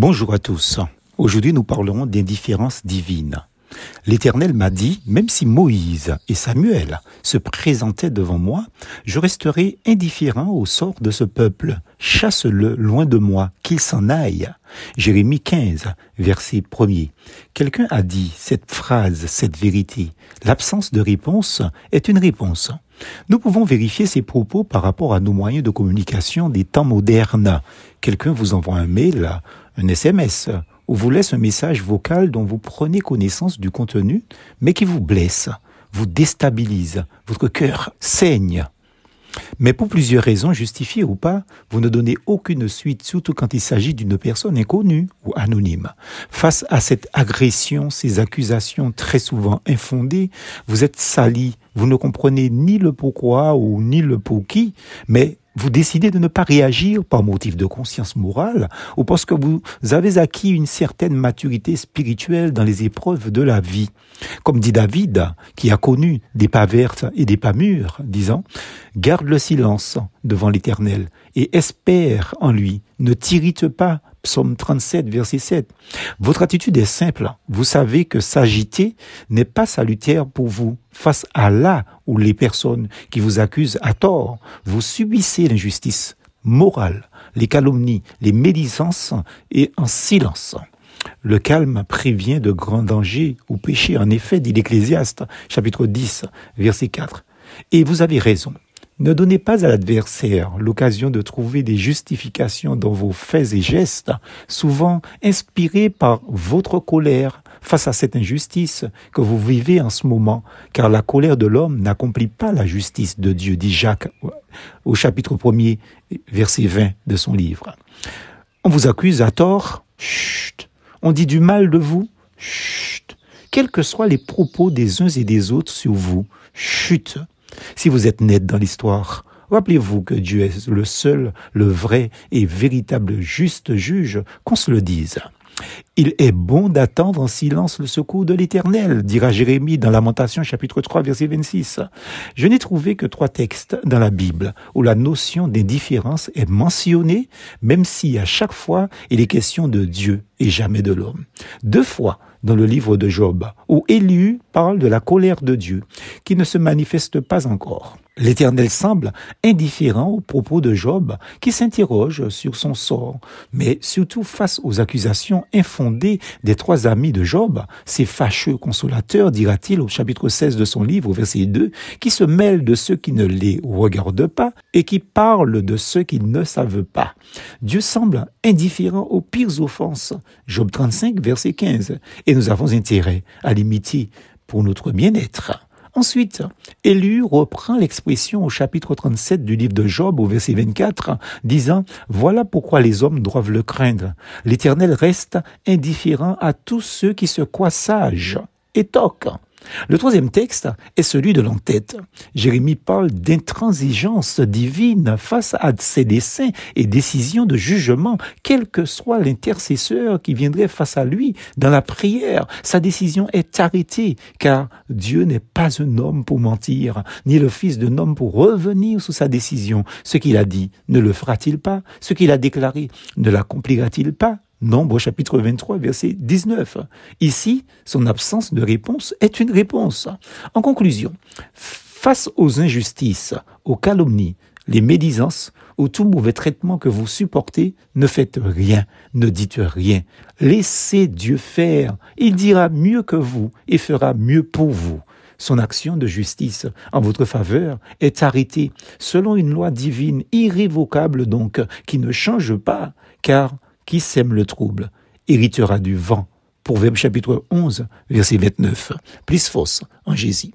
Bonjour à tous. Aujourd'hui, nous parlerons d'indifférence divine. L'Éternel m'a dit, même si Moïse et Samuel se présentaient devant moi, je resterai indifférent au sort de ce peuple. Chasse-le loin de moi, qu'il s'en aille. Jérémie 15, verset 1er. Quelqu'un a dit cette phrase, cette vérité. L'absence de réponse est une réponse. Nous pouvons vérifier ces propos par rapport à nos moyens de communication des temps modernes. Quelqu'un vous envoie un mail, un SMS, ou vous laisse un message vocal dont vous prenez connaissance du contenu, mais qui vous blesse, vous déstabilise, votre cœur saigne. Mais pour plusieurs raisons, justifiées ou pas, vous ne donnez aucune suite, surtout quand il s'agit d'une personne inconnue ou anonyme. Face à cette agression, ces accusations très souvent infondées, vous êtes sali, vous ne comprenez ni le pourquoi ou ni le pour qui, mais vous décidez de ne pas réagir par motif de conscience morale ou parce que vous avez acquis une certaine maturité spirituelle dans les épreuves de la vie. Comme dit David, qui a connu des pas vertes et des pas mûrs, disant, garde le silence devant l'éternel et espère en lui. Ne t'irrite pas. Psaume 37, verset 7. Votre attitude est simple. Vous savez que s'agiter n'est pas salutaire pour vous face à là où les personnes qui vous accusent à tort. Vous subissez l'injustice morale, les calomnies, les médisances et en silence. Le calme prévient de grands dangers ou péchés. En effet, dit l'Ecclésiaste, chapitre 10, verset 4. Et vous avez raison. Ne donnez pas à l'adversaire l'occasion de trouver des justifications dans vos faits et gestes, souvent inspirés par votre colère face à cette injustice que vous vivez en ce moment, car la colère de l'homme n'accomplit pas la justice de Dieu, dit Jacques au chapitre 1er, verset 20 de son livre. On vous accuse à tort, chut. On dit du mal de vous, chut. Quels que soient les propos des uns et des autres sur vous, chut. Si vous êtes net dans l'histoire, rappelez-vous que Dieu est le seul, le vrai et véritable juste juge, qu'on se le dise. Il est bon d'attendre en silence le secours de l'Éternel, dira Jérémie dans Lamentation chapitre 3 verset 26. Je n'ai trouvé que trois textes dans la Bible où la notion d'indifférence est mentionnée, même si à chaque fois il est question de Dieu et jamais de l'homme. Deux fois dans le livre de Job, où Élu parle de la colère de Dieu, qui ne se manifeste pas encore. L'Éternel semble indifférent aux propos de Job, qui s'interroge sur son sort, mais surtout face aux accusations infondées des trois amis de Job, ces fâcheux consolateurs, dira-t-il au chapitre 16 de son livre, verset 2, qui se mêlent de ceux qui ne les regardent pas et qui parlent de ceux qui ne savent pas. Dieu semble indifférent aux pires offenses. Job 35, verset 15. Et nous avons intérêt à l'imiter pour notre bien-être. Ensuite, Élu reprend l'expression au chapitre 37 du livre de Job au verset 24, disant, Voilà pourquoi les hommes doivent le craindre. L'Éternel reste indifférent à tous ceux qui se croient sages. Et toc. Le troisième texte est celui de l'entête. Jérémie parle d'intransigeance divine face à ses desseins et décisions de jugement, quel que soit l'intercesseur qui viendrait face à lui dans la prière. Sa décision est arrêtée, car Dieu n'est pas un homme pour mentir, ni le fils d'un homme pour revenir sur sa décision. Ce qu'il a dit, ne le fera-t-il pas? Ce qu'il a déclaré, ne l'accomplira-t-il pas? Nombre chapitre 23, verset 19. Ici, son absence de réponse est une réponse. En conclusion, face aux injustices, aux calomnies, les médisances ou tout mauvais traitement que vous supportez, ne faites rien, ne dites rien. Laissez Dieu faire. Il dira mieux que vous et fera mieux pour vous. Son action de justice en votre faveur est arrêtée selon une loi divine irrévocable donc, qui ne change pas, car qui sème le trouble? Héritera du vent. Proverbe chapitre 11, verset 29. Plus fausse en Jésus.